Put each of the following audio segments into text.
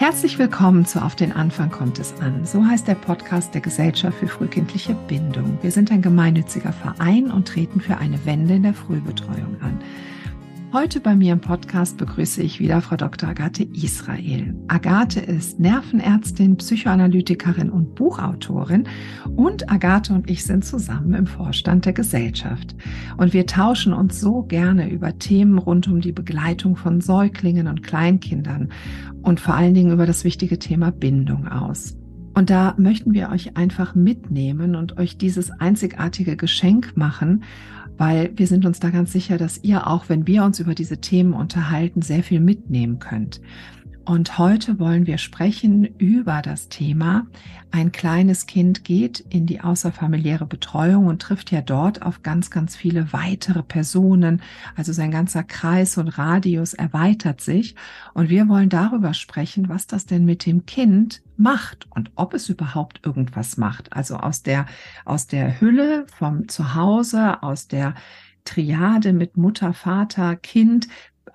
Herzlich willkommen zu Auf den Anfang kommt es an. So heißt der Podcast der Gesellschaft für frühkindliche Bindung. Wir sind ein gemeinnütziger Verein und treten für eine Wende in der Frühbetreuung an. Heute bei mir im Podcast begrüße ich wieder Frau Dr. Agathe Israel. Agathe ist Nervenärztin, Psychoanalytikerin und Buchautorin und Agathe und ich sind zusammen im Vorstand der Gesellschaft. Und wir tauschen uns so gerne über Themen rund um die Begleitung von Säuglingen und Kleinkindern und vor allen Dingen über das wichtige Thema Bindung aus. Und da möchten wir euch einfach mitnehmen und euch dieses einzigartige Geschenk machen, weil wir sind uns da ganz sicher, dass ihr auch, wenn wir uns über diese Themen unterhalten, sehr viel mitnehmen könnt. Und heute wollen wir sprechen über das Thema, ein kleines Kind geht in die außerfamiliäre Betreuung und trifft ja dort auf ganz, ganz viele weitere Personen. Also sein ganzer Kreis und Radius erweitert sich. Und wir wollen darüber sprechen, was das denn mit dem Kind macht und ob es überhaupt irgendwas macht. Also aus der, aus der Hülle vom Zuhause, aus der Triade mit Mutter, Vater, Kind,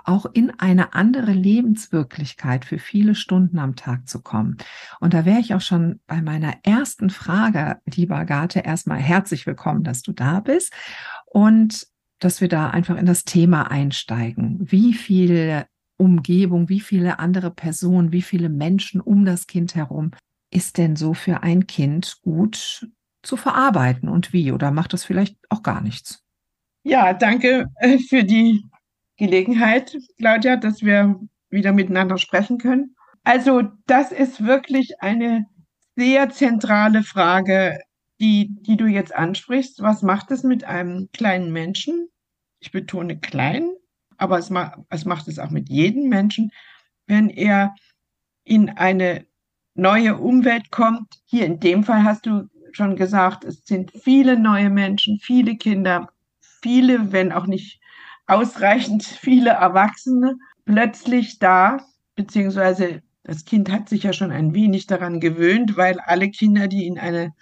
auch in eine andere Lebenswirklichkeit für viele Stunden am Tag zu kommen. Und da wäre ich auch schon bei meiner ersten Frage, lieber Agathe, erstmal herzlich willkommen, dass du da bist und dass wir da einfach in das Thema einsteigen. Wie viel Umgebung, wie viele andere Personen, wie viele Menschen um das Kind herum ist denn so für ein Kind gut zu verarbeiten und wie? Oder macht das vielleicht auch gar nichts? Ja, danke äh, für die Gelegenheit, Claudia, dass wir wieder miteinander sprechen können. Also das ist wirklich eine sehr zentrale Frage, die, die du jetzt ansprichst. Was macht es mit einem kleinen Menschen? Ich betone klein, aber es, ma es macht es auch mit jedem Menschen, wenn er in eine neue Umwelt kommt. Hier in dem Fall hast du schon gesagt, es sind viele neue Menschen, viele Kinder, viele, wenn auch nicht ausreichend viele Erwachsene plötzlich da, beziehungsweise das Kind hat sich ja schon ein wenig daran gewöhnt, weil alle Kinder, die in eine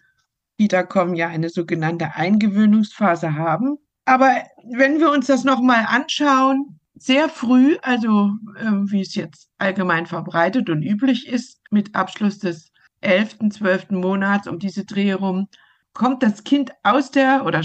Kita kommen, ja eine sogenannte Eingewöhnungsphase haben. Aber wenn wir uns das nochmal anschauen, sehr früh, also äh, wie es jetzt allgemein verbreitet und üblich ist, mit Abschluss des 11., 12. Monats um diese Dreh herum, kommt das Kind aus der oder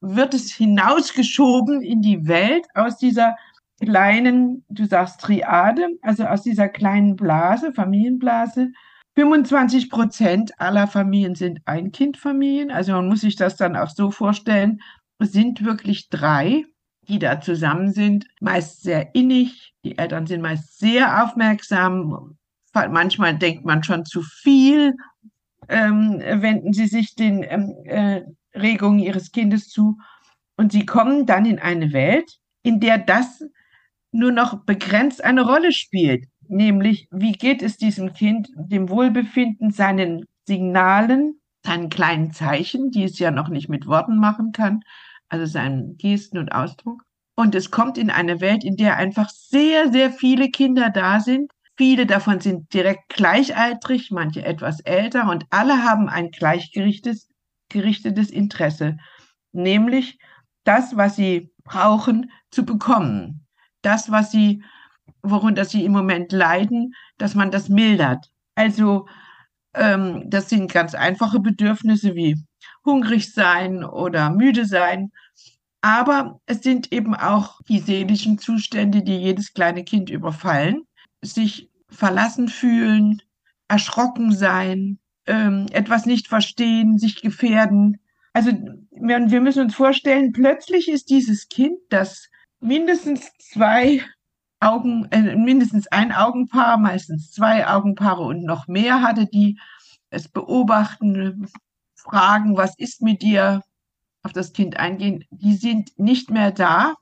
wird es hinausgeschoben in die Welt aus dieser kleinen, du sagst Triade, also aus dieser kleinen Blase, Familienblase. 25 Prozent aller Familien sind Einkindfamilien. Also man muss sich das dann auch so vorstellen. Es sind wirklich drei, die da zusammen sind, meist sehr innig. Die Eltern sind meist sehr aufmerksam. Manchmal denkt man schon zu viel. Ähm, wenden sie sich den ähm, äh, Regungen ihres Kindes zu. Und sie kommen dann in eine Welt, in der das nur noch begrenzt eine Rolle spielt. Nämlich, wie geht es diesem Kind, dem Wohlbefinden, seinen Signalen, seinen kleinen Zeichen, die es ja noch nicht mit Worten machen kann, also seinen Gesten und Ausdruck. Und es kommt in eine Welt, in der einfach sehr, sehr viele Kinder da sind. Viele davon sind direkt gleichaltrig, manche etwas älter und alle haben ein gleichgerichtetes gerichtetes Interesse, nämlich das, was sie brauchen, zu bekommen. Das, was sie, worunter sie im Moment leiden, dass man das mildert. Also ähm, das sind ganz einfache Bedürfnisse wie hungrig sein oder müde sein. Aber es sind eben auch die seelischen Zustände, die jedes kleine Kind überfallen. Sich verlassen fühlen, erschrocken sein, ähm, etwas nicht verstehen, sich gefährden. Also wir, wir müssen uns vorstellen, plötzlich ist dieses Kind, das mindestens zwei Augen, äh, mindestens ein Augenpaar, meistens zwei Augenpaare und noch mehr hatte, die es beobachten, fragen, was ist mit dir, auf das Kind eingehen, die sind nicht mehr da.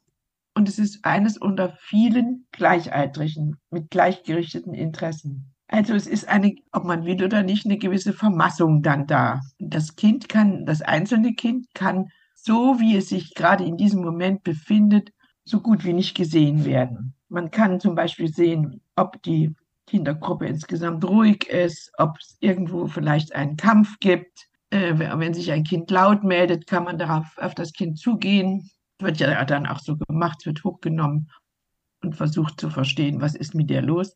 Und es ist eines unter vielen Gleichaltrigen mit gleichgerichteten Interessen. Also es ist eine, ob man will oder nicht, eine gewisse Vermassung dann da. Das Kind kann, das einzelne Kind kann, so wie es sich gerade in diesem Moment befindet, so gut wie nicht gesehen werden. Man kann zum Beispiel sehen, ob die Kindergruppe insgesamt ruhig ist, ob es irgendwo vielleicht einen Kampf gibt. Äh, wenn sich ein Kind laut meldet, kann man darauf auf das Kind zugehen. Wird ja dann auch so gemacht, wird hochgenommen und versucht zu verstehen, was ist mit dir los.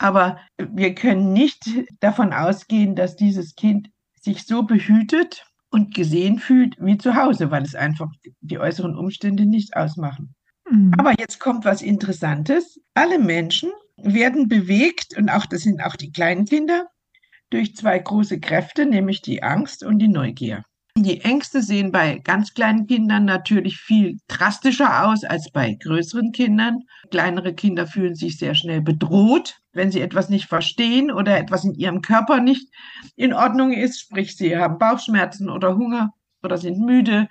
Aber wir können nicht davon ausgehen, dass dieses Kind sich so behütet und gesehen fühlt wie zu Hause, weil es einfach die äußeren Umstände nicht ausmachen. Mhm. Aber jetzt kommt was Interessantes. Alle Menschen werden bewegt, und auch das sind auch die kleinen Kinder, durch zwei große Kräfte, nämlich die Angst und die Neugier. Die Ängste sehen bei ganz kleinen Kindern natürlich viel drastischer aus als bei größeren Kindern. Kleinere Kinder fühlen sich sehr schnell bedroht, wenn sie etwas nicht verstehen oder etwas in ihrem Körper nicht in Ordnung ist, sprich sie haben Bauchschmerzen oder Hunger oder sind müde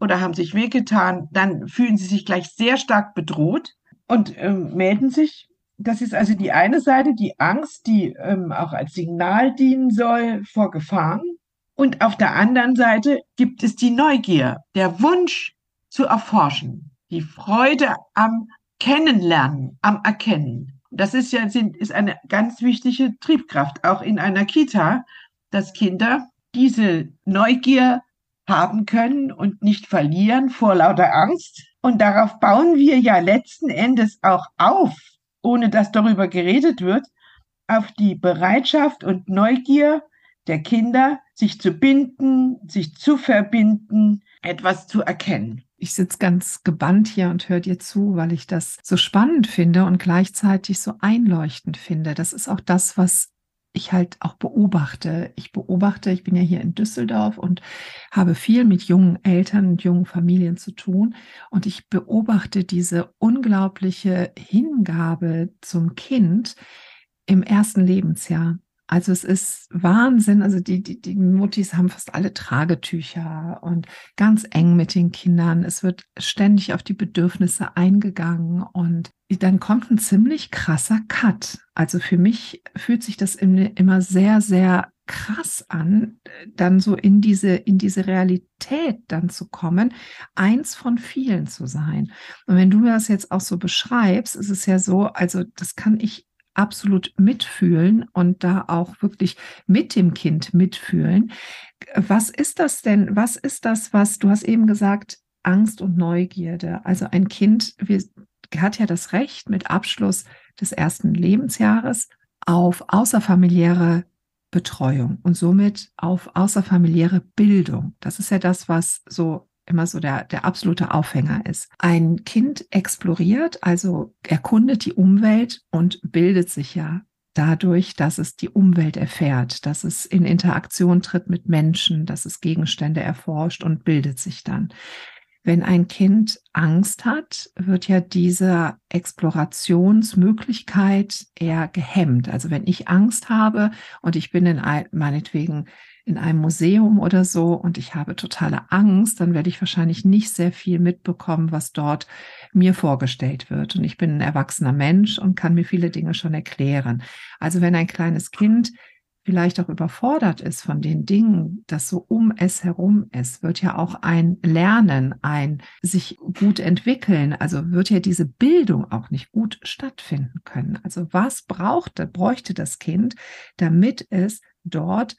oder haben sich wehgetan, dann fühlen sie sich gleich sehr stark bedroht und äh, melden sich. Das ist also die eine Seite, die Angst, die ähm, auch als Signal dienen soll vor Gefahren. Und auf der anderen Seite gibt es die Neugier, der Wunsch zu erforschen, die Freude am Kennenlernen, am Erkennen. Das ist ja ist eine ganz wichtige Triebkraft, auch in einer Kita, dass Kinder diese Neugier haben können und nicht verlieren vor lauter Angst. Und darauf bauen wir ja letzten Endes auch auf, ohne dass darüber geredet wird, auf die Bereitschaft und Neugier der Kinder, sich zu binden, sich zu verbinden, etwas zu erkennen. Ich sitze ganz gebannt hier und höre dir zu, weil ich das so spannend finde und gleichzeitig so einleuchtend finde. Das ist auch das, was ich halt auch beobachte. Ich beobachte, ich bin ja hier in Düsseldorf und habe viel mit jungen Eltern und jungen Familien zu tun. Und ich beobachte diese unglaubliche Hingabe zum Kind im ersten Lebensjahr. Also es ist Wahnsinn. Also die, die, die Muttis haben fast alle Tragetücher und ganz eng mit den Kindern. Es wird ständig auf die Bedürfnisse eingegangen und dann kommt ein ziemlich krasser Cut. Also für mich fühlt sich das immer sehr, sehr krass an, dann so in diese, in diese Realität dann zu kommen, eins von vielen zu sein. Und wenn du das jetzt auch so beschreibst, ist es ja so, also das kann ich absolut mitfühlen und da auch wirklich mit dem Kind mitfühlen. Was ist das denn? Was ist das, was du hast eben gesagt, Angst und Neugierde? Also ein Kind hat ja das Recht mit Abschluss des ersten Lebensjahres auf außerfamiliäre Betreuung und somit auf außerfamiliäre Bildung. Das ist ja das, was so immer so der, der absolute Aufhänger ist. Ein Kind exploriert, also erkundet die Umwelt und bildet sich ja dadurch, dass es die Umwelt erfährt, dass es in Interaktion tritt mit Menschen, dass es Gegenstände erforscht und bildet sich dann. Wenn ein Kind Angst hat, wird ja diese Explorationsmöglichkeit eher gehemmt. Also wenn ich Angst habe und ich bin in ein, meinetwegen in einem Museum oder so und ich habe totale Angst, dann werde ich wahrscheinlich nicht sehr viel mitbekommen, was dort mir vorgestellt wird. Und ich bin ein erwachsener Mensch und kann mir viele Dinge schon erklären. Also wenn ein kleines Kind vielleicht auch überfordert ist von den Dingen, das so um es herum ist, wird ja auch ein Lernen, ein sich gut entwickeln, also wird ja diese Bildung auch nicht gut stattfinden können. Also was brauchte, bräuchte das Kind, damit es dort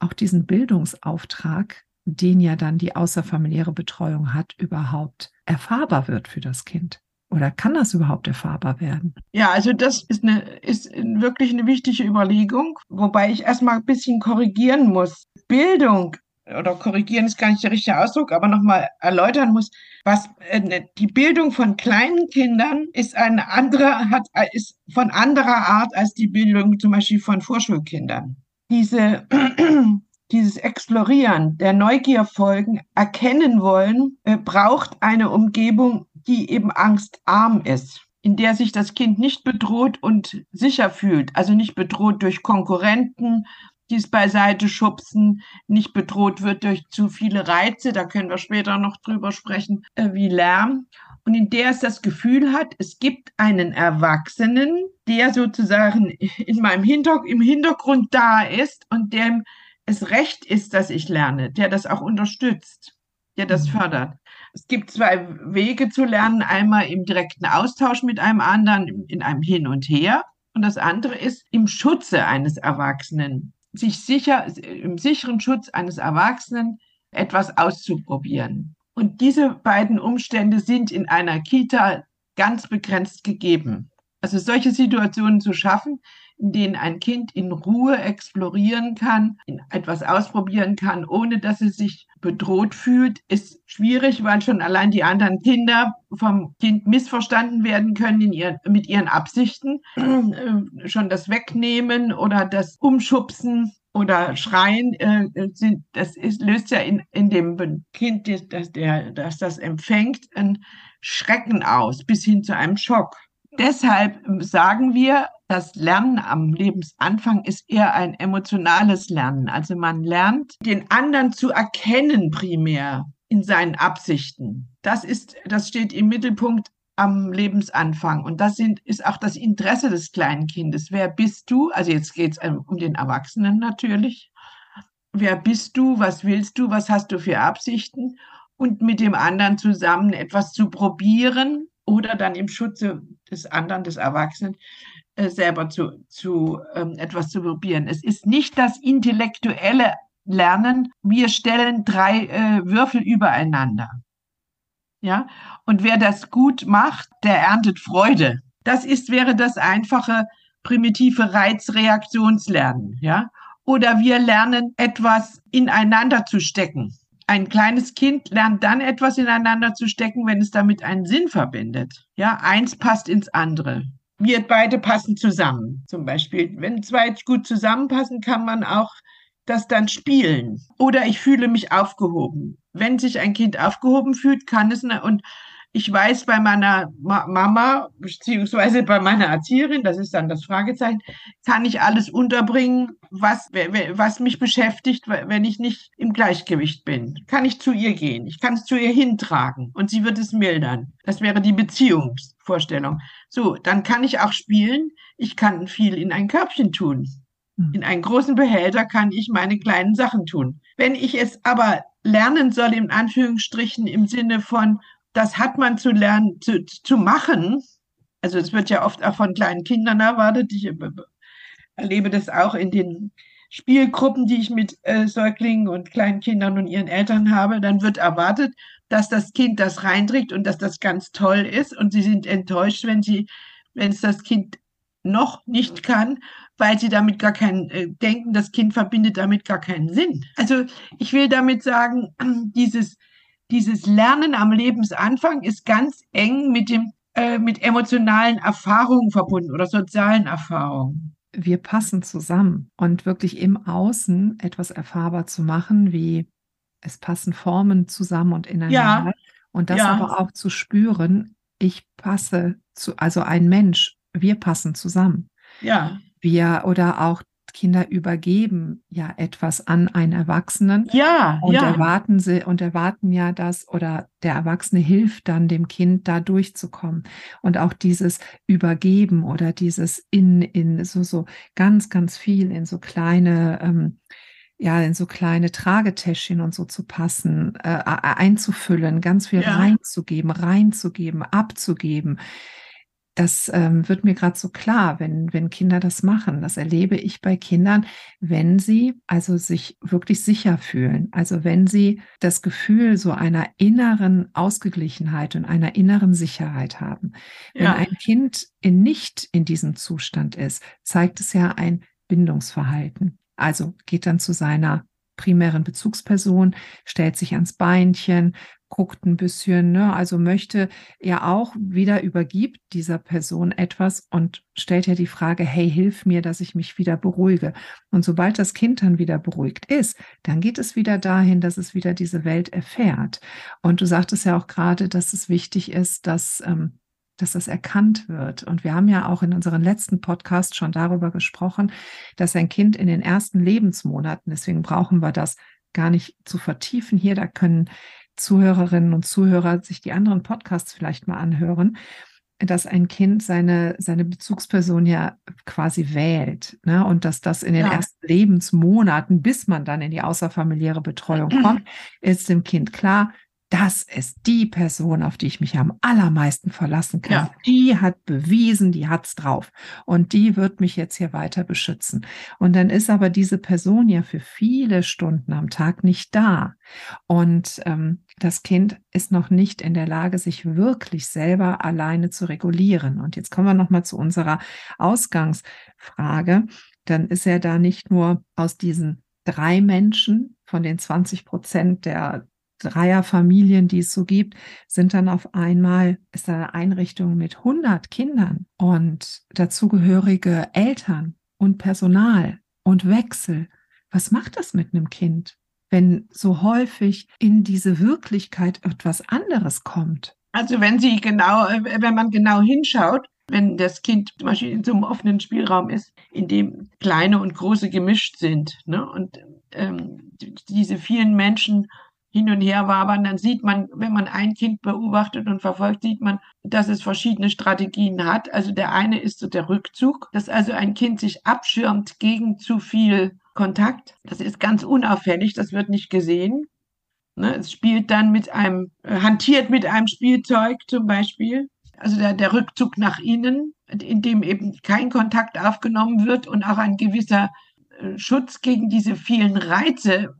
auch diesen Bildungsauftrag, den ja dann die außerfamiliäre Betreuung hat, überhaupt erfahrbar wird für das Kind? Oder kann das überhaupt erfahrbar werden? Ja, also das ist, eine, ist wirklich eine wichtige Überlegung, wobei ich erstmal ein bisschen korrigieren muss. Bildung oder korrigieren ist gar nicht der richtige Ausdruck, aber nochmal erläutern muss, was äh, die Bildung von kleinen Kindern ist eine andere, hat, ist von anderer Art als die Bildung zum Beispiel von Vorschulkindern diese, dieses Explorieren, der Neugier folgen, erkennen wollen, äh, braucht eine Umgebung, die eben angstarm ist, in der sich das Kind nicht bedroht und sicher fühlt, also nicht bedroht durch Konkurrenten, die es beiseite schubsen, nicht bedroht wird durch zu viele Reize, da können wir später noch drüber sprechen, äh, wie Lärm, und in der es das Gefühl hat, es gibt einen Erwachsenen, der sozusagen in meinem Hinter im Hintergrund da ist und dem es recht ist, dass ich lerne, der das auch unterstützt, der das mhm. fördert. Es gibt zwei Wege zu lernen, einmal im direkten Austausch mit einem anderen, in einem Hin und Her. Und das andere ist im Schutze eines Erwachsenen, sich sicher, im sicheren Schutz eines Erwachsenen etwas auszuprobieren. Und diese beiden Umstände sind in einer Kita ganz begrenzt gegeben. Also solche Situationen zu schaffen, in denen ein Kind in Ruhe explorieren kann, etwas ausprobieren kann, ohne dass es sich bedroht fühlt, ist schwierig, weil schon allein die anderen Kinder vom Kind missverstanden werden können ihren, mit ihren Absichten. schon das Wegnehmen oder das Umschubsen oder Schreien äh, sind, das ist, löst ja in, in dem Kind, das, der, das das empfängt, ein Schrecken aus, bis hin zu einem Schock. Deshalb sagen wir, das Lernen am Lebensanfang ist eher ein emotionales Lernen. Also man lernt, den anderen zu erkennen primär in seinen Absichten. Das ist, das steht im Mittelpunkt am Lebensanfang. Und das sind, ist auch das Interesse des kleinen Kindes. Wer bist du? Also jetzt geht es um den Erwachsenen natürlich. Wer bist du? Was willst du? Was hast du für Absichten? Und mit dem anderen zusammen etwas zu probieren oder dann im Schutze des anderen, des Erwachsenen, äh, selber zu, zu ähm, etwas zu probieren. Es ist nicht das intellektuelle Lernen. Wir stellen drei äh, Würfel übereinander. Ja, und wer das gut macht, der erntet Freude. Das ist, wäre das einfache primitive Reizreaktionslernen. Ja, oder wir lernen etwas ineinander zu stecken. Ein kleines Kind lernt dann etwas ineinander zu stecken, wenn es damit einen Sinn verbindet. Ja, eins passt ins andere. Wir beide passen zusammen. Zum Beispiel, wenn zwei gut zusammenpassen, kann man auch das dann spielen. Oder ich fühle mich aufgehoben. Wenn sich ein Kind aufgehoben fühlt, kann es, und ich weiß bei meiner Ma Mama, beziehungsweise bei meiner Erzieherin, das ist dann das Fragezeichen, kann ich alles unterbringen, was, was mich beschäftigt, wenn ich nicht im Gleichgewicht bin. Kann ich zu ihr gehen? Ich kann es zu ihr hintragen und sie wird es mildern. Das wäre die Beziehungsvorstellung. So, dann kann ich auch spielen. Ich kann viel in ein Körbchen tun. Hm. In einen großen Behälter kann ich meine kleinen Sachen tun. Wenn ich es aber lernen soll, in Anführungsstrichen, im Sinne von, das hat man zu lernen, zu, zu machen. Also es wird ja oft auch von kleinen Kindern erwartet. Ich erlebe das auch in den Spielgruppen, die ich mit äh, Säuglingen und kleinen Kindern und ihren Eltern habe. Dann wird erwartet, dass das Kind das reinträgt und dass das ganz toll ist. Und sie sind enttäuscht, wenn sie, wenn es das Kind noch nicht kann, weil sie damit gar keinen äh, denken, das Kind verbindet damit gar keinen Sinn. Also ich will damit sagen, dieses dieses Lernen am Lebensanfang ist ganz eng mit dem äh, mit emotionalen Erfahrungen verbunden oder sozialen Erfahrungen. Wir passen zusammen und wirklich im Außen etwas erfahrbar zu machen, wie es passen Formen zusammen und ineinander. Ja. Und das ja. aber auch zu spüren, ich passe zu, also ein Mensch, wir passen zusammen. Ja. Wir oder auch Kinder übergeben ja etwas an einen Erwachsenen. Ja, und ja. erwarten sie und erwarten ja das oder der Erwachsene hilft dann dem Kind da durchzukommen. Und auch dieses Übergeben oder dieses in, in so, so ganz, ganz viel in so kleine, ähm, ja, in so kleine Tragetäschchen und so zu passen, äh, einzufüllen, ganz viel ja. reinzugeben, reinzugeben, abzugeben das ähm, wird mir gerade so klar, wenn, wenn Kinder das machen. Das erlebe ich bei Kindern, wenn sie also sich wirklich sicher fühlen. Also wenn sie das Gefühl so einer inneren Ausgeglichenheit und einer inneren Sicherheit haben. Ja. Wenn ein Kind in nicht in diesem Zustand ist, zeigt es ja ein Bindungsverhalten. Also geht dann zu seiner primären Bezugsperson, stellt sich ans Beinchen, guckt ein bisschen, ne? also möchte ja auch wieder übergibt dieser Person etwas und stellt ja die Frage, hey, hilf mir, dass ich mich wieder beruhige. Und sobald das Kind dann wieder beruhigt ist, dann geht es wieder dahin, dass es wieder diese Welt erfährt. Und du sagtest ja auch gerade, dass es wichtig ist, dass ähm, dass das erkannt wird. Und wir haben ja auch in unseren letzten Podcast schon darüber gesprochen, dass ein Kind in den ersten Lebensmonaten, deswegen brauchen wir das gar nicht zu vertiefen hier, da können Zuhörerinnen und Zuhörer sich die anderen Podcasts vielleicht mal anhören, dass ein Kind seine, seine Bezugsperson ja quasi wählt. Ne? Und dass das in den ja. ersten Lebensmonaten, bis man dann in die außerfamiliäre Betreuung kommt, ist dem Kind klar, das ist die Person, auf die ich mich am allermeisten verlassen kann. Ja. Die hat bewiesen, die hat's drauf. Und die wird mich jetzt hier weiter beschützen. Und dann ist aber diese Person ja für viele Stunden am Tag nicht da. Und ähm, das Kind ist noch nicht in der Lage, sich wirklich selber alleine zu regulieren. Und jetzt kommen wir nochmal zu unserer Ausgangsfrage. Dann ist er da nicht nur aus diesen drei Menschen von den 20 Prozent der Dreierfamilien, die es so gibt, sind dann auf einmal, ist eine Einrichtung mit 100 Kindern und dazugehörige Eltern und Personal und Wechsel. Was macht das mit einem Kind, wenn so häufig in diese Wirklichkeit etwas anderes kommt? Also wenn Sie genau, wenn man genau hinschaut, wenn das Kind zum Beispiel in so einem offenen Spielraum ist, in dem kleine und große gemischt sind, ne? und ähm, diese vielen Menschen hin und her wabern, dann sieht man, wenn man ein Kind beobachtet und verfolgt, sieht man, dass es verschiedene Strategien hat. Also der eine ist so der Rückzug, dass also ein Kind sich abschirmt gegen zu viel Kontakt. Das ist ganz unauffällig, das wird nicht gesehen. Ne, es spielt dann mit einem, äh, hantiert mit einem Spielzeug zum Beispiel. Also der, der Rückzug nach innen, in dem eben kein Kontakt aufgenommen wird und auch ein gewisser äh, Schutz gegen diese vielen Reize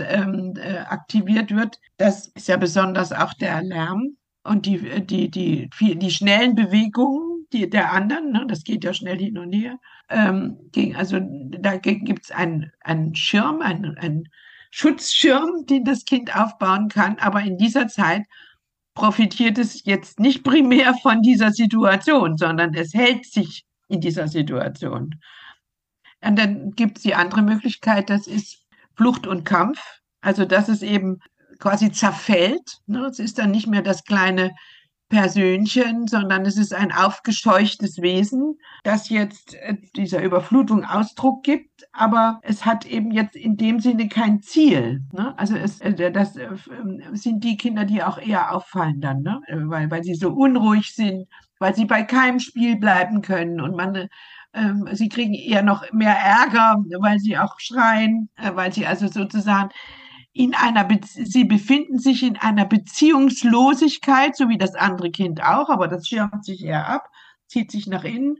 ähm, äh, aktiviert wird. Das ist ja besonders auch der Lärm und die, die, die, die, die schnellen Bewegungen die, der anderen, ne, das geht ja schnell hin und her. Ähm, gegen, also dagegen gibt es einen, einen Schirm, einen, einen Schutzschirm, den das Kind aufbauen kann. Aber in dieser Zeit profitiert es jetzt nicht primär von dieser Situation, sondern es hält sich in dieser Situation. Und dann gibt es die andere Möglichkeit, das ist Flucht und Kampf. Also dass es eben quasi zerfällt. Ne? Es ist dann nicht mehr das kleine Persönchen, sondern es ist ein aufgescheuchtes Wesen, das jetzt äh, dieser Überflutung Ausdruck gibt, aber es hat eben jetzt in dem Sinne kein Ziel. Ne? Also es, äh, das äh, sind die Kinder, die auch eher auffallen dann, ne? weil, weil sie so unruhig sind, weil sie bei keinem Spiel bleiben können und man ähm, sie kriegen eher noch mehr Ärger, weil sie auch schreien, weil sie also sozusagen in einer, Be sie befinden sich in einer Beziehungslosigkeit, so wie das andere Kind auch, aber das schirmt sich eher ab, zieht sich nach innen.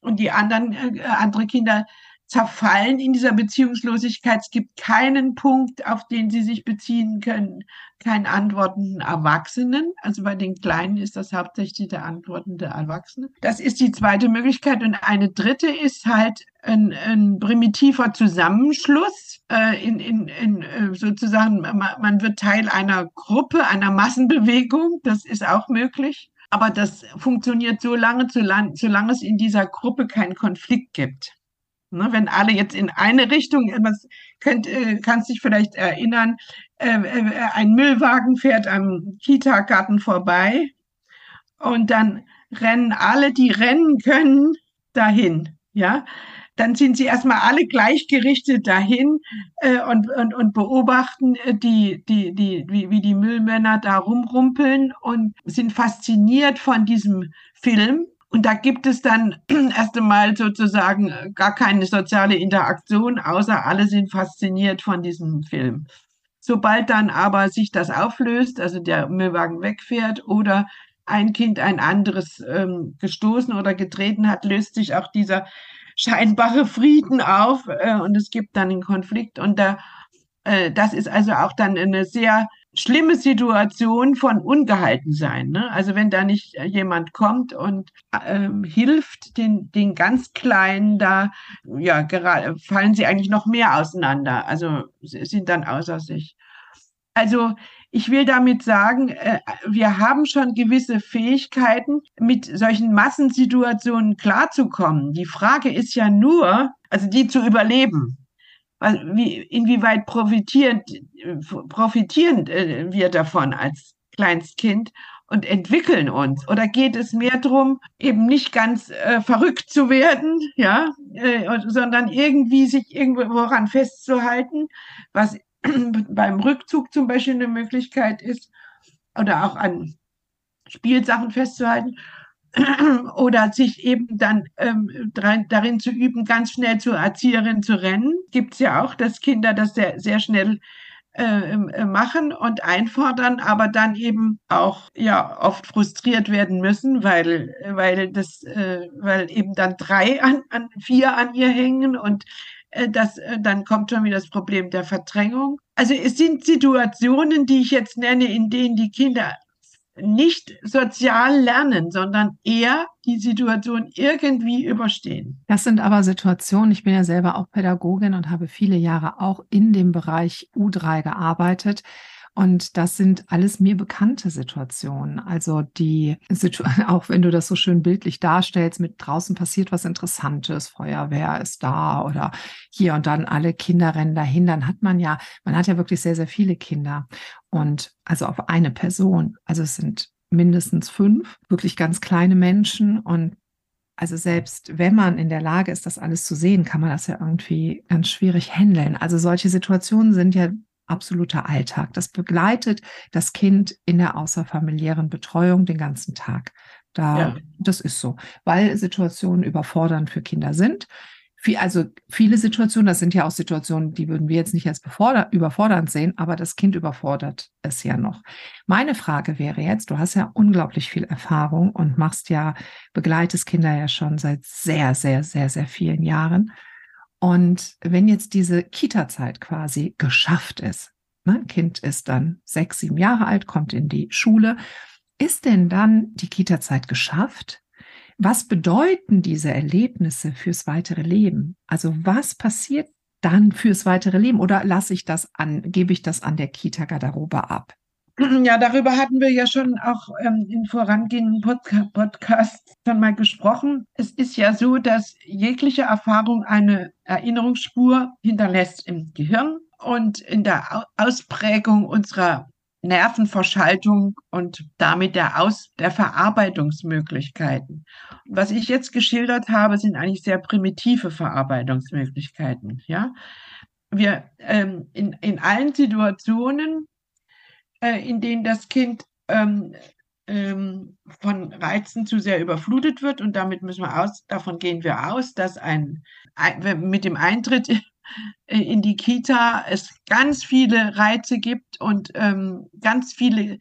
Und die anderen, äh, andere Kinder zerfallen in dieser Beziehungslosigkeit. Es gibt keinen Punkt, auf den sie sich beziehen können, keinen antwortenden Erwachsenen. Also bei den Kleinen ist das hauptsächlich der antwortende Erwachsene. Das ist die zweite Möglichkeit. Und eine dritte ist halt ein, ein primitiver Zusammenschluss. Äh, in, in, in äh, sozusagen, man wird Teil einer Gruppe, einer Massenbewegung. Das ist auch möglich. Aber das funktioniert so lange, solange es in dieser Gruppe keinen Konflikt gibt. Ne, wenn alle jetzt in eine Richtung, was könnt, äh, kannst dich vielleicht erinnern, äh, äh, ein Müllwagen fährt am Kita-Garten vorbei und dann rennen alle, die rennen können, dahin. Ja, dann sind sie erstmal alle gleichgerichtet dahin äh, und, und, und beobachten äh, die, die, die, wie, wie die Müllmänner da rumrumpeln und sind fasziniert von diesem Film und da gibt es dann erst einmal sozusagen äh, gar keine soziale Interaktion, außer alle sind fasziniert von diesem Film. Sobald dann aber sich das auflöst, also der Müllwagen wegfährt oder ein Kind ein anderes ähm, gestoßen oder getreten hat, löst sich auch dieser scheinbare Frieden auf äh, und es gibt dann einen Konflikt. Und da, äh, das ist also auch dann eine sehr schlimme Situation von Ungehaltensein. Ne? Also wenn da nicht äh, jemand kommt und ähm, hilft den, den ganz Kleinen, da ja gerade fallen sie eigentlich noch mehr auseinander. Also sind dann außer sich. Also ich will damit sagen, äh, wir haben schon gewisse Fähigkeiten, mit solchen Massensituationen klarzukommen. Die Frage ist ja nur, also die zu überleben wie, inwieweit profitieren, profitieren äh, wir davon als Kleinstkind und entwickeln uns? Oder geht es mehr darum, eben nicht ganz äh, verrückt zu werden, ja, äh, sondern irgendwie sich irgendwo woran festzuhalten, was beim Rückzug zum Beispiel eine Möglichkeit ist, oder auch an Spielsachen festzuhalten oder sich eben dann ähm, darin zu üben, ganz schnell zur Erzieherin zu rennen. Gibt es ja auch, dass Kinder das sehr, sehr schnell äh, äh, machen und einfordern, aber dann eben auch ja oft frustriert werden müssen, weil, weil das, äh, weil eben dann drei an, an vier an ihr hängen und äh, das, äh, dann kommt schon wieder das Problem der Verdrängung. Also es sind Situationen, die ich jetzt nenne, in denen die Kinder nicht sozial lernen, sondern eher die Situation irgendwie überstehen. Das sind aber Situationen, ich bin ja selber auch Pädagogin und habe viele Jahre auch in dem Bereich U3 gearbeitet. Und das sind alles mir bekannte Situationen. Also die Situation, auch wenn du das so schön bildlich darstellst, mit draußen passiert was Interessantes, Feuerwehr ist da oder hier und dann alle Kinder rennen dahin, dann hat man ja, man hat ja wirklich sehr, sehr viele Kinder. Und also auf eine Person. Also es sind mindestens fünf, wirklich ganz kleine Menschen. Und also selbst wenn man in der Lage ist, das alles zu sehen, kann man das ja irgendwie ganz schwierig handeln. Also solche Situationen sind ja absoluter Alltag. Das begleitet das Kind in der außerfamiliären Betreuung den ganzen Tag. Da, ja. Das ist so, weil Situationen überfordernd für Kinder sind. also viele Situationen, das sind ja auch Situationen, die würden wir jetzt nicht als überfordernd sehen, aber das Kind überfordert es ja noch. Meine Frage wäre jetzt, du hast ja unglaublich viel Erfahrung und machst ja, begleitest Kinder ja schon seit sehr, sehr, sehr, sehr vielen Jahren. Und wenn jetzt diese Kita-Zeit quasi geschafft ist, ne, Kind ist dann sechs, sieben Jahre alt, kommt in die Schule, ist denn dann die Kita-Zeit geschafft? Was bedeuten diese Erlebnisse fürs weitere Leben? Also was passiert dann fürs weitere Leben oder lasse ich das an, gebe ich das an der Kita-Garderobe ab? Ja, darüber hatten wir ja schon auch ähm, in vorangehenden Podca Podcasts schon mal gesprochen. Es ist ja so, dass jegliche Erfahrung eine Erinnerungsspur hinterlässt im Gehirn und in der Ausprägung unserer Nervenverschaltung und damit der, Aus der Verarbeitungsmöglichkeiten. Was ich jetzt geschildert habe, sind eigentlich sehr primitive Verarbeitungsmöglichkeiten. Ja, wir ähm, in, in allen Situationen äh, in denen das Kind ähm, ähm, von Reizen zu sehr überflutet wird. Und damit müssen wir aus, davon gehen wir aus, dass ein, ein mit dem Eintritt in die Kita es ganz viele Reize gibt und ähm, ganz viele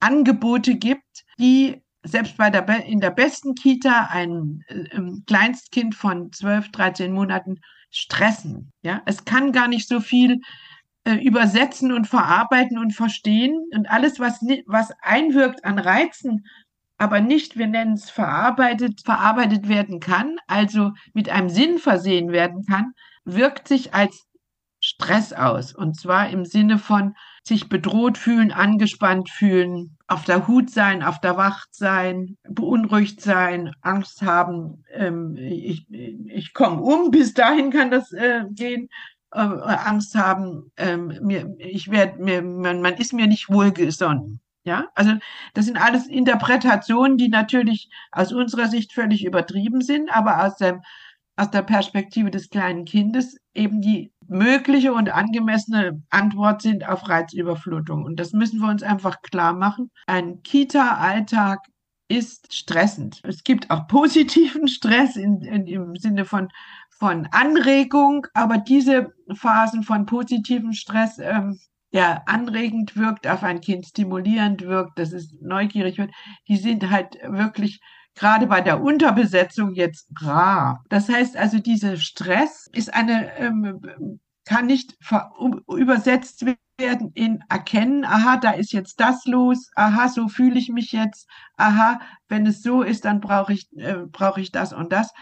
Angebote gibt, die selbst bei der, in der besten Kita ein äh, Kleinstkind von 12, 13 Monaten stressen. Ja, es kann gar nicht so viel äh, übersetzen und verarbeiten und verstehen und alles, was, was einwirkt an Reizen, aber nicht, wir nennen es verarbeitet, verarbeitet werden kann, also mit einem Sinn versehen werden kann, wirkt sich als Stress aus. Und zwar im Sinne von sich bedroht fühlen, angespannt fühlen, auf der Hut sein, auf der Wacht sein, beunruhigt sein, Angst haben, ähm, ich, ich komme um, bis dahin kann das äh, gehen äh, Angst haben, ähm, mir, ich werde mir, man, man ist mir nicht wohlgesonnen. Ja, also das sind alles Interpretationen, die natürlich aus unserer Sicht völlig übertrieben sind, aber aus der, aus der Perspektive des kleinen Kindes eben die mögliche und angemessene Antwort sind auf Reizüberflutung. Und das müssen wir uns einfach klar machen. Ein Kita-Alltag ist stressend. Es gibt auch positiven Stress in, in, im Sinne von von Anregung, aber diese Phasen von positivem Stress, ähm, der anregend wirkt, auf ein Kind stimulierend wirkt, dass es neugierig wird, die sind halt wirklich gerade bei der Unterbesetzung jetzt rar. Das heißt also, dieser Stress ist eine, ähm, kann nicht übersetzt werden in erkennen, aha, da ist jetzt das los, aha, so fühle ich mich jetzt, aha, wenn es so ist, dann brauche ich, äh, brauche ich das und das,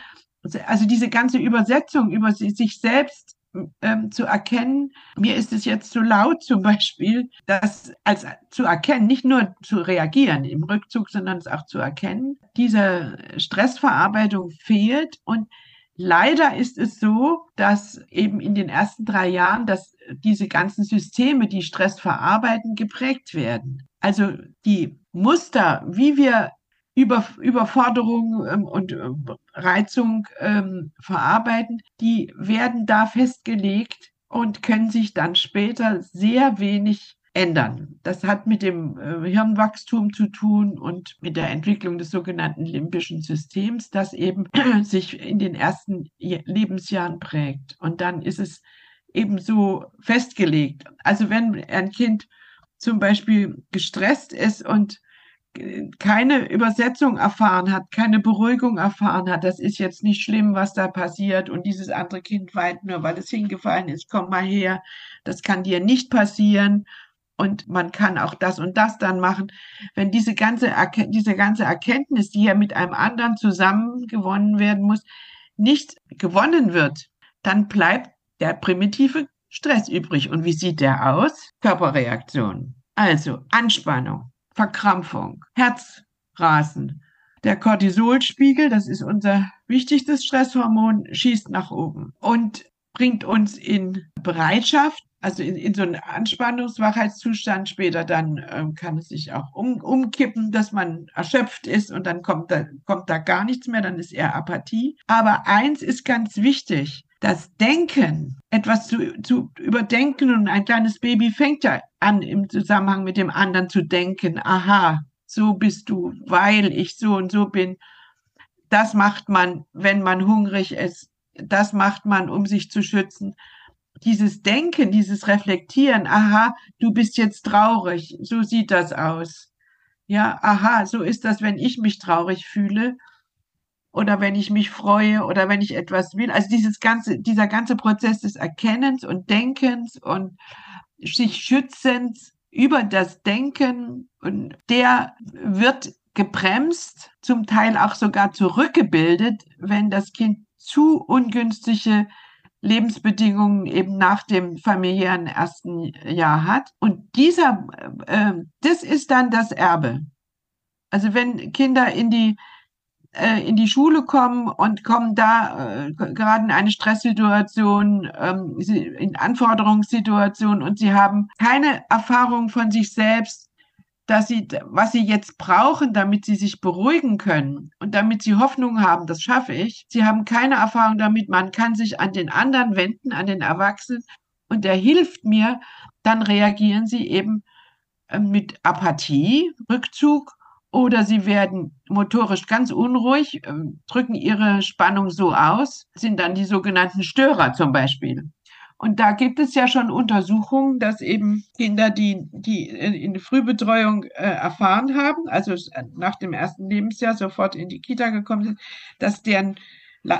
also diese ganze Übersetzung über sich selbst ähm, zu erkennen, mir ist es jetzt zu laut zum Beispiel, das als zu erkennen, nicht nur zu reagieren im Rückzug, sondern es auch zu erkennen. Diese Stressverarbeitung fehlt und Leider ist es so, dass eben in den ersten drei Jahren, dass diese ganzen Systeme, die Stress verarbeiten, geprägt werden. Also die Muster, wie wir über, Überforderung ähm, und äh, Reizung ähm, verarbeiten, die werden da festgelegt und können sich dann später sehr wenig ändern. Das hat mit dem äh, Hirnwachstum zu tun und mit der Entwicklung des sogenannten limbischen Systems, das eben sich in den ersten Lebensjahren prägt. Und dann ist es eben so festgelegt. Also wenn ein Kind zum Beispiel gestresst ist und keine Übersetzung erfahren hat, keine Beruhigung erfahren hat, das ist jetzt nicht schlimm, was da passiert und dieses andere Kind weint nur, weil es hingefallen ist, komm mal her, das kann dir nicht passieren und man kann auch das und das dann machen. Wenn diese ganze, diese ganze Erkenntnis, die ja mit einem anderen zusammen gewonnen werden muss, nicht gewonnen wird, dann bleibt der primitive Stress übrig. Und wie sieht der aus? Körperreaktion. Also Anspannung, Verkrampfung, Herzrasen. Der Cortisolspiegel, das ist unser wichtigstes Stresshormon, schießt nach oben und bringt uns in Bereitschaft, also in, in so einen Anspannungswachheitszustand. Später dann ähm, kann es sich auch um, umkippen, dass man erschöpft ist und dann kommt da, kommt da gar nichts mehr, dann ist eher Apathie. Aber eins ist ganz wichtig, das Denken, etwas zu, zu überdenken und ein kleines Baby fängt ja an, im Zusammenhang mit dem anderen zu denken, aha, so bist du, weil ich so und so bin. Das macht man, wenn man hungrig ist. Das macht man, um sich zu schützen. Dieses Denken, dieses Reflektieren, aha, du bist jetzt traurig, so sieht das aus. Ja, aha, so ist das, wenn ich mich traurig fühle oder wenn ich mich freue oder wenn ich etwas will. Also dieses ganze, dieser ganze Prozess des Erkennens und Denkens und sich Schützens über das Denken und der wird gebremst, zum Teil auch sogar zurückgebildet, wenn das Kind zu ungünstige Lebensbedingungen eben nach dem familiären ersten Jahr hat. Und dieser, äh, das ist dann das Erbe. Also wenn Kinder in die äh, in die Schule kommen und kommen da äh, gerade in eine Stresssituation, ähm, in Anforderungssituation und sie haben keine Erfahrung von sich selbst, dass sie, was sie jetzt brauchen, damit sie sich beruhigen können und damit sie Hoffnung haben, das schaffe ich. Sie haben keine Erfahrung damit, man kann sich an den anderen wenden, an den Erwachsenen und der hilft mir, dann reagieren sie eben äh, mit Apathie, Rückzug oder sie werden motorisch ganz unruhig, ähm, drücken ihre Spannung so aus, sind dann die sogenannten Störer zum Beispiel. Und da gibt es ja schon Untersuchungen, dass eben Kinder, die, die in Frühbetreuung äh, erfahren haben, also nach dem ersten Lebensjahr sofort in die Kita gekommen sind, dass deren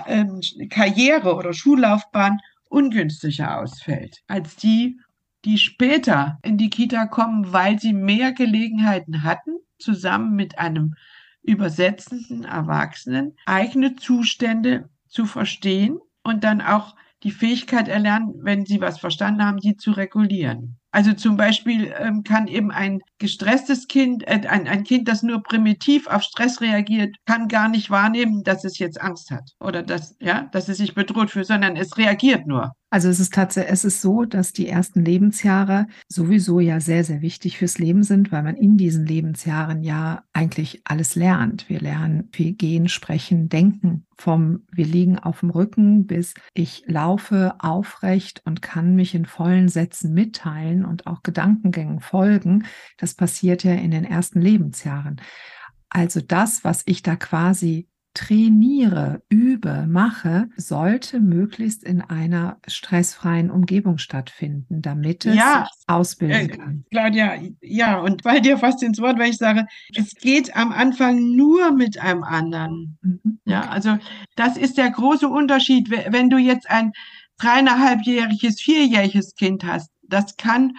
ähm, Karriere oder Schullaufbahn ungünstiger ausfällt als die, die später in die Kita kommen, weil sie mehr Gelegenheiten hatten, zusammen mit einem übersetzenden Erwachsenen eigene Zustände zu verstehen und dann auch die Fähigkeit erlernen, wenn sie was verstanden haben, die zu regulieren. Also zum Beispiel ähm, kann eben ein gestresstes Kind, äh, ein, ein Kind, das nur primitiv auf Stress reagiert, kann gar nicht wahrnehmen, dass es jetzt Angst hat oder dass, ja, dass es sich bedroht fühlt, sondern es reagiert nur. Also es ist tatsächlich, es ist so, dass die ersten Lebensjahre sowieso ja sehr, sehr wichtig fürs Leben sind, weil man in diesen Lebensjahren ja eigentlich alles lernt. Wir lernen viel gehen, sprechen, denken. Vom wir liegen auf dem Rücken bis ich laufe aufrecht und kann mich in vollen Sätzen mitteilen und auch Gedankengängen folgen. Das passiert ja in den ersten Lebensjahren. Also das, was ich da quasi trainiere, übe, mache, sollte möglichst in einer stressfreien Umgebung stattfinden, damit es ja, ausbilden äh, kann. Claudia, ja, und bei dir fast ins Wort, weil ich sage, es geht am Anfang nur mit einem anderen. Mhm. Ja, also das ist der große Unterschied. Wenn du jetzt ein dreieinhalbjähriges, vierjähriges Kind hast, das kann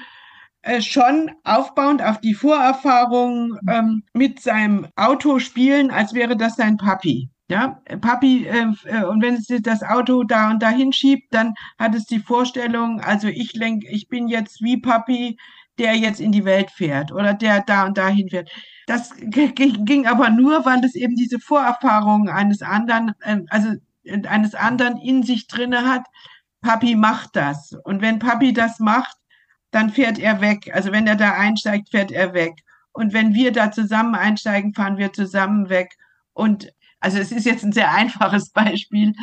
schon aufbauend auf die Vorerfahrung ähm, mit seinem Auto spielen, als wäre das sein Papi. Ja, Papi, äh, äh, und wenn es das Auto da und dahin schiebt, dann hat es die Vorstellung, also ich lenk, ich bin jetzt wie Papi, der jetzt in die Welt fährt oder der da und dahin fährt. Das ging aber nur, weil es eben diese Vorerfahrung eines anderen, äh, also äh, eines anderen in sich drinne hat. Papi macht das. Und wenn Papi das macht, dann fährt er weg. Also wenn er da einsteigt, fährt er weg. Und wenn wir da zusammen einsteigen, fahren wir zusammen weg. Und also es ist jetzt ein sehr einfaches Beispiel,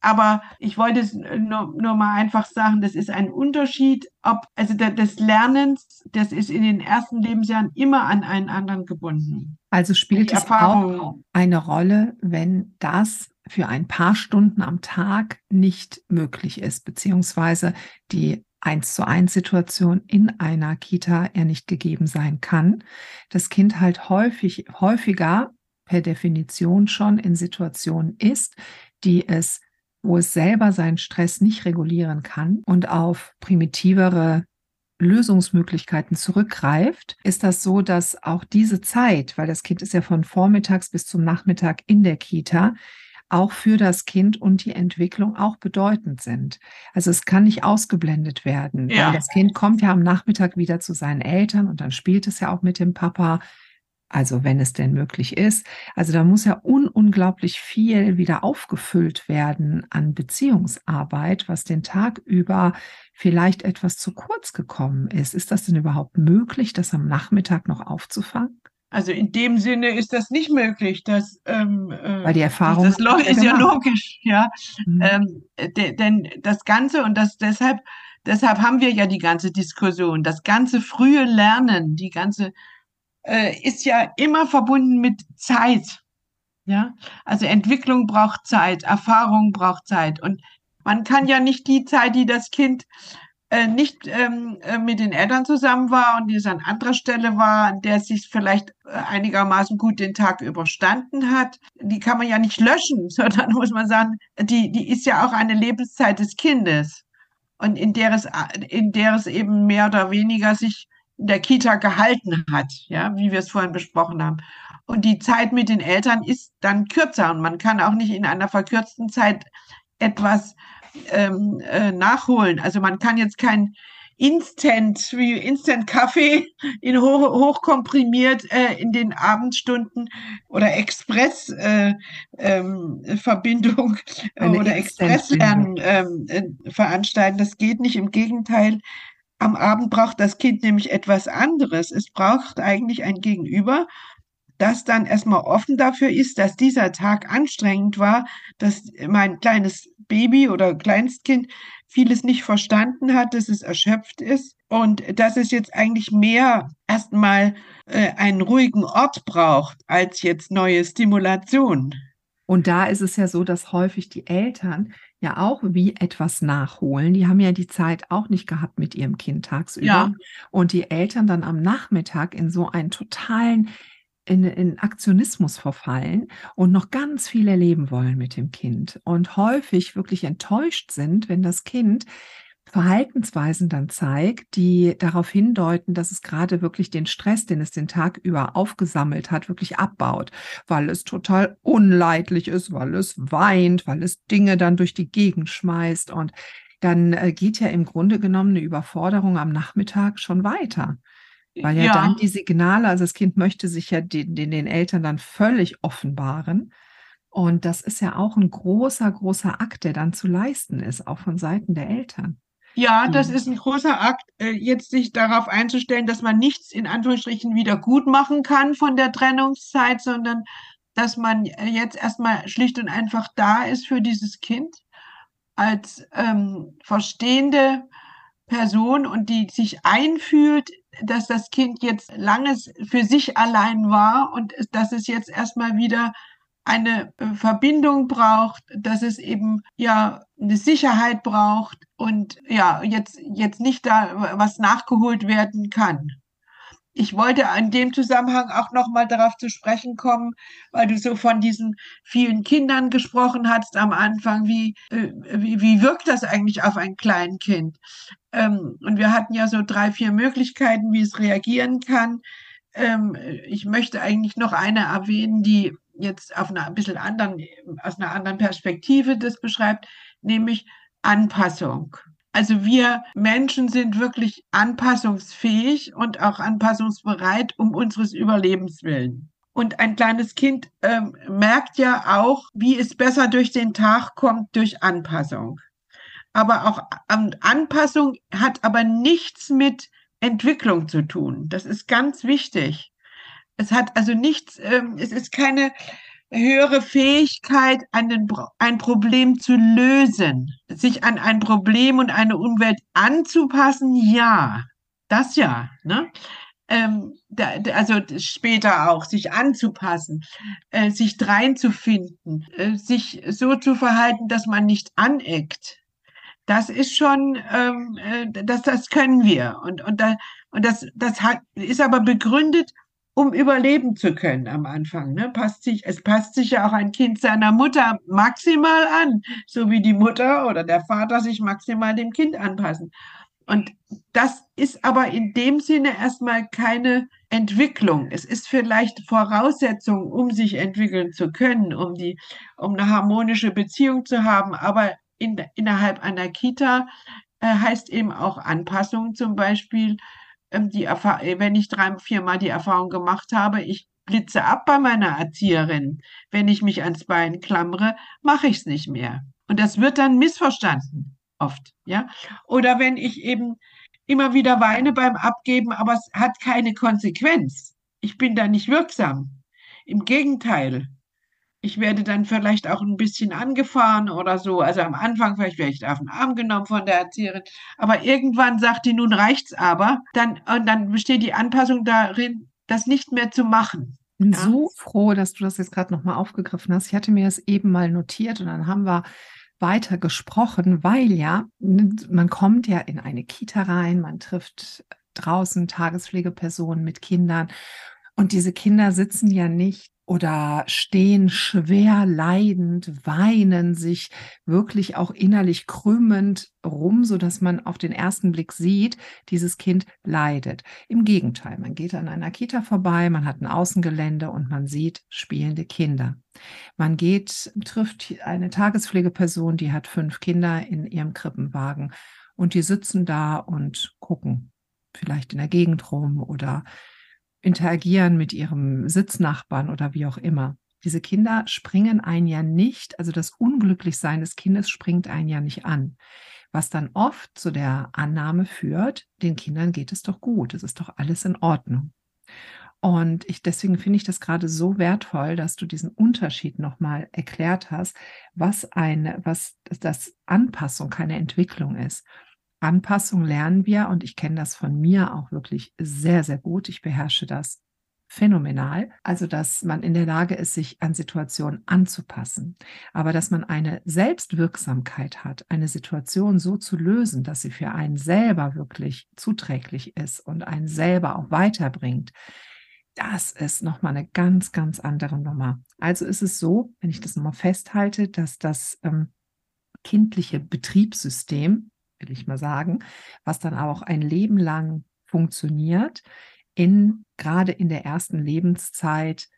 aber ich wollte es nur, nur mal einfach sagen, das ist ein Unterschied, ob, also des Lernens, das ist in den ersten Lebensjahren immer an einen anderen gebunden. Also spielt es auch eine Rolle, wenn das für ein paar Stunden am Tag nicht möglich ist, beziehungsweise die eins zu eins Situation in einer Kita er nicht gegeben sein kann. Das Kind halt häufig, häufiger per Definition schon in Situationen ist, die es, wo es selber seinen Stress nicht regulieren kann und auf primitivere Lösungsmöglichkeiten zurückgreift, ist das so, dass auch diese Zeit, weil das Kind ist ja von vormittags bis zum Nachmittag in der Kita, auch für das Kind und die Entwicklung auch bedeutend sind. Also es kann nicht ausgeblendet werden, ja. das Kind kommt ja am Nachmittag wieder zu seinen Eltern und dann spielt es ja auch mit dem Papa. Also wenn es denn möglich ist. Also da muss ja un unglaublich viel wieder aufgefüllt werden an Beziehungsarbeit, was den Tag über vielleicht etwas zu kurz gekommen ist. Ist das denn überhaupt möglich, das am Nachmittag noch aufzufangen? Also in dem Sinne ist das nicht möglich. Dass, ähm, äh, Weil die Erfahrung das ist ja logisch, ja. Mhm. Ähm, de, denn das Ganze und das deshalb, deshalb haben wir ja die ganze Diskussion, das ganze frühe Lernen, die ganze äh, ist ja immer verbunden mit Zeit. Ja, also Entwicklung braucht Zeit, Erfahrung braucht Zeit und man kann ja nicht die Zeit, die das Kind äh, nicht ähm, äh, mit den Eltern zusammen war und die es an anderer Stelle war, der sich vielleicht äh, einigermaßen gut den Tag überstanden hat, die kann man ja nicht löschen, sondern muss man sagen, die, die ist ja auch eine Lebenszeit des Kindes und in der es, in der es eben mehr oder weniger sich in der Kita gehalten hat, ja, wie wir es vorhin besprochen haben. Und die Zeit mit den Eltern ist dann kürzer und man kann auch nicht in einer verkürzten Zeit etwas ähm, äh, nachholen. Also man kann jetzt kein Instant, wie Instant Kaffee in hoch, hochkomprimiert äh, in den Abendstunden oder Express äh, ähm, Verbindung äh, oder Expresslernen ähm, äh, veranstalten. Das geht nicht. Im Gegenteil, am Abend braucht das Kind nämlich etwas anderes. Es braucht eigentlich ein Gegenüber, das dann erstmal offen dafür ist, dass dieser Tag anstrengend war, dass mein kleines Baby oder Kleinstkind vieles nicht verstanden hat, dass es erschöpft ist und dass es jetzt eigentlich mehr erstmal äh, einen ruhigen Ort braucht als jetzt neue Stimulation. Und da ist es ja so, dass häufig die Eltern ja auch wie etwas nachholen. Die haben ja die Zeit auch nicht gehabt mit ihrem Kind tagsüber. Ja. Und die Eltern dann am Nachmittag in so einen totalen in, in Aktionismus verfallen und noch ganz viel erleben wollen mit dem Kind und häufig wirklich enttäuscht sind, wenn das Kind Verhaltensweisen dann zeigt, die darauf hindeuten, dass es gerade wirklich den Stress, den es den Tag über aufgesammelt hat, wirklich abbaut, weil es total unleidlich ist, weil es weint, weil es Dinge dann durch die Gegend schmeißt und dann äh, geht ja im Grunde genommen eine Überforderung am Nachmittag schon weiter. Weil ja, ja, dann die Signale, also das Kind möchte sich ja den, den, den Eltern dann völlig offenbaren. Und das ist ja auch ein großer, großer Akt, der dann zu leisten ist, auch von Seiten der Eltern. Ja, das ist ein großer Akt, äh, jetzt sich darauf einzustellen, dass man nichts in Anführungsstrichen wieder gut machen kann von der Trennungszeit, sondern dass man jetzt erstmal schlicht und einfach da ist für dieses Kind als ähm, verstehende Person und die sich einfühlt dass das Kind jetzt langes für sich allein war und dass es jetzt erstmal wieder eine äh, Verbindung braucht, dass es eben ja eine Sicherheit braucht und ja jetzt jetzt nicht da was nachgeholt werden kann. Ich wollte in dem Zusammenhang auch noch mal darauf zu sprechen kommen, weil du so von diesen vielen Kindern gesprochen hast am Anfang. Wie, äh, wie, wie wirkt das eigentlich auf ein Kleinkind? Ähm, und wir hatten ja so drei, vier Möglichkeiten, wie es reagieren kann. Ähm, ich möchte eigentlich noch eine erwähnen, die jetzt auf einer ein bisschen anderen, aus einer anderen Perspektive das beschreibt, nämlich Anpassung. Also wir Menschen sind wirklich anpassungsfähig und auch anpassungsbereit um unseres Überlebens willen. Und ein kleines Kind ähm, merkt ja auch, wie es besser durch den Tag kommt durch Anpassung aber auch Anpassung hat aber nichts mit Entwicklung zu tun. Das ist ganz wichtig. Es hat also nichts, ähm, es ist keine höhere Fähigkeit, einen, ein Problem zu lösen, sich an ein Problem und eine Umwelt anzupassen, ja, das ja, ne? Ähm, da, also später auch, sich anzupassen, äh, sich dreinzufinden, äh, sich so zu verhalten, dass man nicht aneckt, das ist schon, ähm, äh, das, das können wir. Und, und, da, und das, das hat, ist aber begründet, um überleben zu können am Anfang. Ne? Passt sich, es passt sich ja auch ein Kind seiner Mutter maximal an, so wie die Mutter oder der Vater sich maximal dem Kind anpassen. Und das ist aber in dem Sinne erstmal keine Entwicklung. Es ist vielleicht Voraussetzung, um sich entwickeln zu können, um die, um eine harmonische Beziehung zu haben. Aber in, innerhalb einer Kita äh, heißt eben auch Anpassung zum Beispiel, ähm, die wenn ich drei, viermal die Erfahrung gemacht habe, ich blitze ab bei meiner Erzieherin. Wenn ich mich ans Bein klammere, mache ich es nicht mehr. Und das wird dann missverstanden oft, ja. Oder wenn ich eben immer wieder weine beim Abgeben, aber es hat keine Konsequenz. Ich bin da nicht wirksam. Im Gegenteil. Ich werde dann vielleicht auch ein bisschen angefahren oder so. Also am Anfang vielleicht werde ich auf den Arm genommen von der Erzieherin. Aber irgendwann sagt die, nun reicht's aber. Dann, und dann besteht die Anpassung darin, das nicht mehr zu machen. Ich bin ja? so froh, dass du das jetzt gerade nochmal aufgegriffen hast. Ich hatte mir das eben mal notiert und dann haben wir weiter gesprochen, weil ja, man kommt ja in eine Kita rein, man trifft draußen Tagespflegepersonen mit Kindern und diese Kinder sitzen ja nicht oder stehen schwer leidend, weinen sich wirklich auch innerlich krümmend rum, so dass man auf den ersten Blick sieht, dieses Kind leidet. Im Gegenteil, man geht an einer Kita vorbei, man hat ein Außengelände und man sieht spielende Kinder. Man geht, trifft eine Tagespflegeperson, die hat fünf Kinder in ihrem Krippenwagen und die sitzen da und gucken vielleicht in der Gegend rum oder interagieren mit ihrem Sitznachbarn oder wie auch immer. Diese Kinder springen ein ja nicht, also das Unglücklichsein des Kindes springt ein ja nicht an. Was dann oft zu der Annahme führt, den Kindern geht es doch gut, es ist doch alles in Ordnung. Und ich, deswegen finde ich das gerade so wertvoll, dass du diesen Unterschied nochmal erklärt hast, was eine, was das Anpassung keine Entwicklung ist. Anpassung lernen wir und ich kenne das von mir auch wirklich sehr, sehr gut. Ich beherrsche das phänomenal. Also, dass man in der Lage ist, sich an Situationen anzupassen, aber dass man eine Selbstwirksamkeit hat, eine Situation so zu lösen, dass sie für einen selber wirklich zuträglich ist und einen selber auch weiterbringt. Das ist nochmal eine ganz, ganz andere Nummer. Also ist es so, wenn ich das nochmal festhalte, dass das ähm, kindliche Betriebssystem will ich mal sagen, was dann auch ein Leben lang funktioniert, in, gerade in der ersten Lebenszeit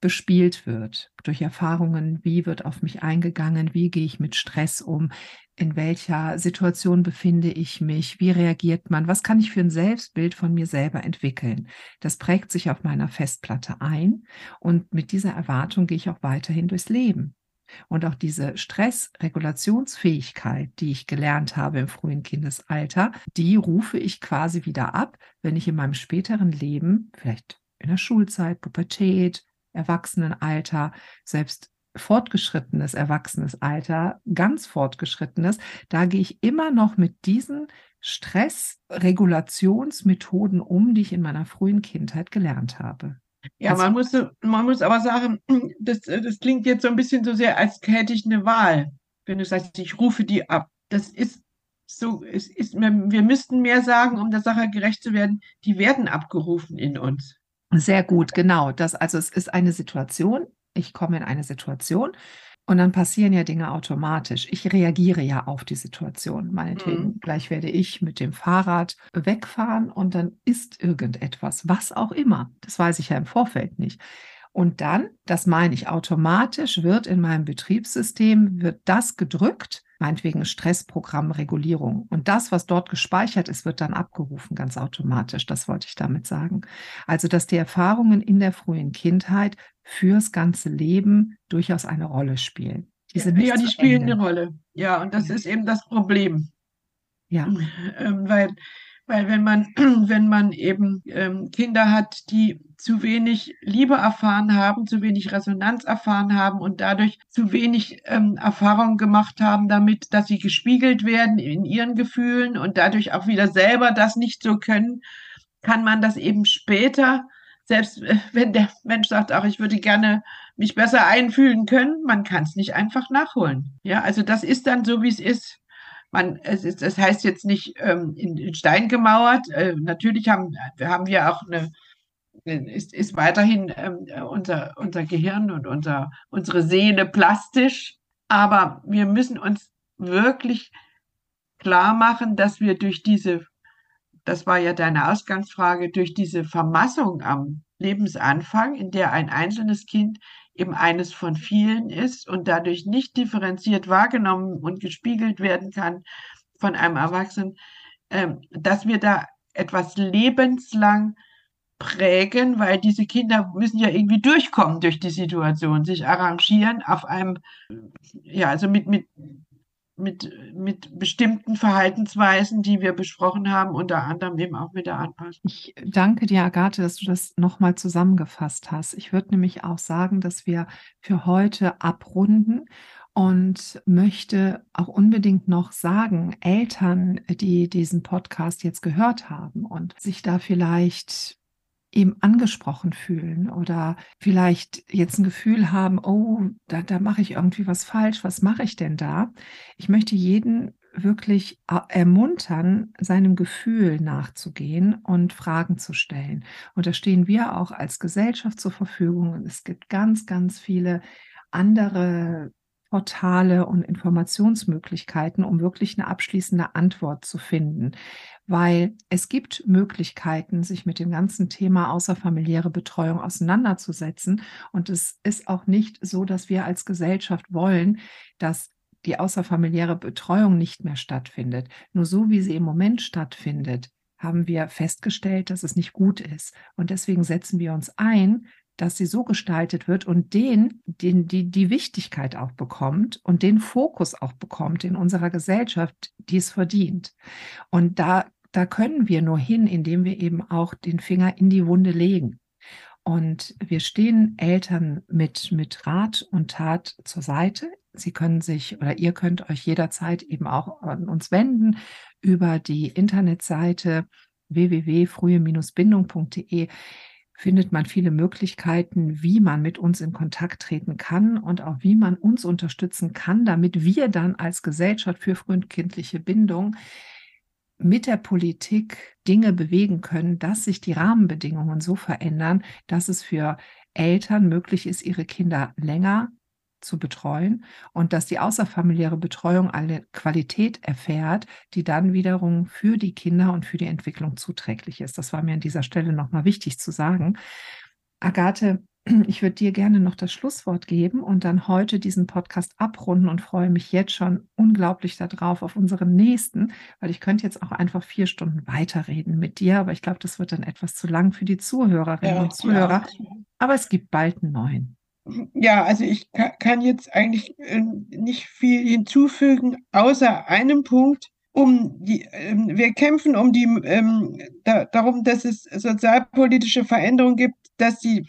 bespielt wird durch Erfahrungen, wie wird auf mich eingegangen, wie gehe ich mit Stress um, in welcher Situation befinde ich mich, wie reagiert man, was kann ich für ein Selbstbild von mir selber entwickeln. Das prägt sich auf meiner Festplatte ein und mit dieser Erwartung gehe ich auch weiterhin durchs Leben. Und auch diese Stressregulationsfähigkeit, die ich gelernt habe im frühen Kindesalter, die rufe ich quasi wieder ab, wenn ich in meinem späteren Leben, vielleicht in der Schulzeit, Pubertät, Erwachsenenalter, selbst fortgeschrittenes erwachsenes Alter, ganz fortgeschrittenes, da gehe ich immer noch mit diesen Stressregulationsmethoden um, die ich in meiner frühen Kindheit gelernt habe. Ja, man muss, man muss aber sagen, das, das klingt jetzt so ein bisschen so sehr, als hätte ich eine Wahl. Wenn du sagst, ich rufe die ab. Das ist so, es ist, wir müssten mehr sagen, um der Sache gerecht zu werden, die werden abgerufen in uns. Sehr gut, genau. Das, also es ist eine Situation. Ich komme in eine Situation, und dann passieren ja Dinge automatisch. Ich reagiere ja auf die Situation. Meinetwegen, mhm. gleich werde ich mit dem Fahrrad wegfahren und dann ist irgendetwas, was auch immer. Das weiß ich ja im Vorfeld nicht. Und dann, das meine ich, automatisch wird in meinem Betriebssystem, wird das gedrückt, meinetwegen Stressprogramm, Regulierung. Und das, was dort gespeichert ist, wird dann abgerufen, ganz automatisch. Das wollte ich damit sagen. Also, dass die Erfahrungen in der frühen Kindheit fürs ganze Leben durchaus eine Rolle spielen. Die ja, ja, die spielen Ende. eine Rolle. Ja, und das ja. ist eben das Problem. Ja. Ähm, weil weil wenn man, wenn man eben ähm, Kinder hat, die zu wenig Liebe erfahren haben, zu wenig Resonanz erfahren haben und dadurch zu wenig ähm, Erfahrung gemacht haben damit, dass sie gespiegelt werden in ihren Gefühlen und dadurch auch wieder selber das nicht so können, kann man das eben später, selbst äh, wenn der Mensch sagt, ach, ich würde gerne mich besser einfühlen können, man kann es nicht einfach nachholen. Ja, also das ist dann so, wie es ist man, es ist, das heißt jetzt nicht ähm, in, in, Stein gemauert. Äh, natürlich haben, haben wir auch eine, ist, ist weiterhin ähm, unser, unser Gehirn und unser, unsere Seele plastisch. Aber wir müssen uns wirklich klar machen, dass wir durch diese, das war ja deine Ausgangsfrage, durch diese Vermassung am Lebensanfang, in der ein einzelnes Kind eben eines von vielen ist und dadurch nicht differenziert wahrgenommen und gespiegelt werden kann von einem Erwachsenen, ähm, dass wir da etwas lebenslang prägen, weil diese Kinder müssen ja irgendwie durchkommen durch die Situation, sich arrangieren auf einem, ja, also mit, mit mit, mit bestimmten Verhaltensweisen, die wir besprochen haben, unter anderem eben auch mit der Anpassung. Ich danke dir, Agathe, dass du das nochmal zusammengefasst hast. Ich würde nämlich auch sagen, dass wir für heute abrunden und möchte auch unbedingt noch sagen, Eltern, die diesen Podcast jetzt gehört haben und sich da vielleicht eben angesprochen fühlen oder vielleicht jetzt ein Gefühl haben, oh, da, da mache ich irgendwie was falsch, was mache ich denn da? Ich möchte jeden wirklich ermuntern, seinem Gefühl nachzugehen und Fragen zu stellen. Und da stehen wir auch als Gesellschaft zur Verfügung. Es gibt ganz, ganz viele andere Portale und Informationsmöglichkeiten, um wirklich eine abschließende Antwort zu finden weil es gibt Möglichkeiten, sich mit dem ganzen Thema außerfamiliäre Betreuung auseinanderzusetzen. Und es ist auch nicht so, dass wir als Gesellschaft wollen, dass die außerfamiliäre Betreuung nicht mehr stattfindet. Nur so, wie sie im Moment stattfindet, haben wir festgestellt, dass es nicht gut ist. Und deswegen setzen wir uns ein, dass sie so gestaltet wird und den, den die, die Wichtigkeit auch bekommt und den Fokus auch bekommt in unserer Gesellschaft, die es verdient. Und da da können wir nur hin, indem wir eben auch den Finger in die Wunde legen. Und wir stehen Eltern mit, mit Rat und Tat zur Seite. Sie können sich oder ihr könnt euch jederzeit eben auch an uns wenden über die Internetseite www.frühe-bindung.de findet man viele Möglichkeiten, wie man mit uns in Kontakt treten kann und auch wie man uns unterstützen kann, damit wir dann als Gesellschaft für frühkindliche Bindung mit der Politik Dinge bewegen können, dass sich die Rahmenbedingungen so verändern, dass es für Eltern möglich ist, ihre Kinder länger zu betreuen und dass die außerfamiliäre Betreuung eine Qualität erfährt, die dann wiederum für die Kinder und für die Entwicklung zuträglich ist. Das war mir an dieser Stelle nochmal wichtig zu sagen. Agathe, ich würde dir gerne noch das Schlusswort geben und dann heute diesen Podcast abrunden und freue mich jetzt schon unglaublich darauf auf unseren nächsten, weil ich könnte jetzt auch einfach vier Stunden weiterreden mit dir, aber ich glaube, das wird dann etwas zu lang für die Zuhörerinnen ja, und Zuhörer. Ja. Aber es gibt bald einen neuen. Ja, also ich kann jetzt eigentlich äh, nicht viel hinzufügen, außer einem Punkt. Um die, ähm, wir kämpfen um die, ähm, darum, dass es sozialpolitische Veränderungen gibt, dass die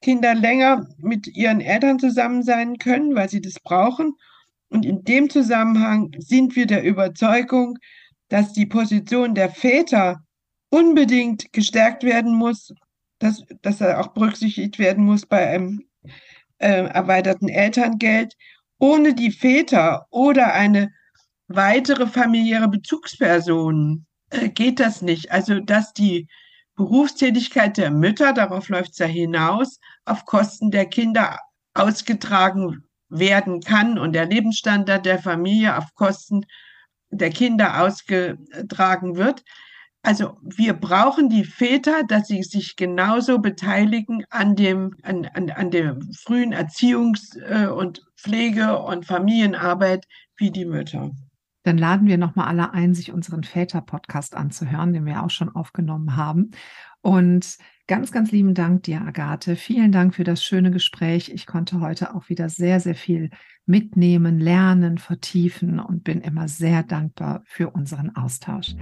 Kinder länger mit ihren Eltern zusammen sein können, weil sie das brauchen. Und in dem Zusammenhang sind wir der Überzeugung, dass die Position der Väter unbedingt gestärkt werden muss, dass, dass er auch berücksichtigt werden muss bei einem äh, erweiterten Elterngeld. Ohne die Väter oder eine weitere familiäre Bezugsperson äh, geht das nicht. Also, dass die Berufstätigkeit der Mütter, darauf läuft es ja hinaus, auf Kosten der Kinder ausgetragen werden kann und der Lebensstandard der Familie auf Kosten der Kinder ausgetragen wird. Also wir brauchen die Väter, dass sie sich genauso beteiligen an dem, an, an, an der frühen Erziehungs- äh, und Pflege- und Familienarbeit wie die Mütter dann laden wir nochmal alle ein, sich unseren Väter-Podcast anzuhören, den wir auch schon aufgenommen haben. Und ganz, ganz lieben Dank dir, Agathe. Vielen Dank für das schöne Gespräch. Ich konnte heute auch wieder sehr, sehr viel mitnehmen, lernen, vertiefen und bin immer sehr dankbar für unseren Austausch.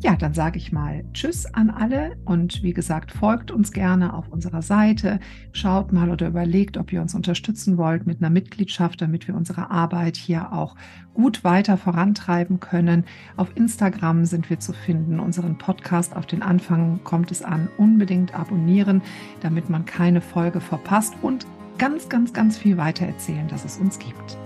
Ja, dann sage ich mal Tschüss an alle und wie gesagt, folgt uns gerne auf unserer Seite, schaut mal oder überlegt, ob ihr uns unterstützen wollt mit einer Mitgliedschaft, damit wir unsere Arbeit hier auch gut weiter vorantreiben können. Auf Instagram sind wir zu finden, unseren Podcast auf den Anfang kommt es an, unbedingt abonnieren, damit man keine Folge verpasst und ganz, ganz, ganz viel weiter erzählen, dass es uns gibt.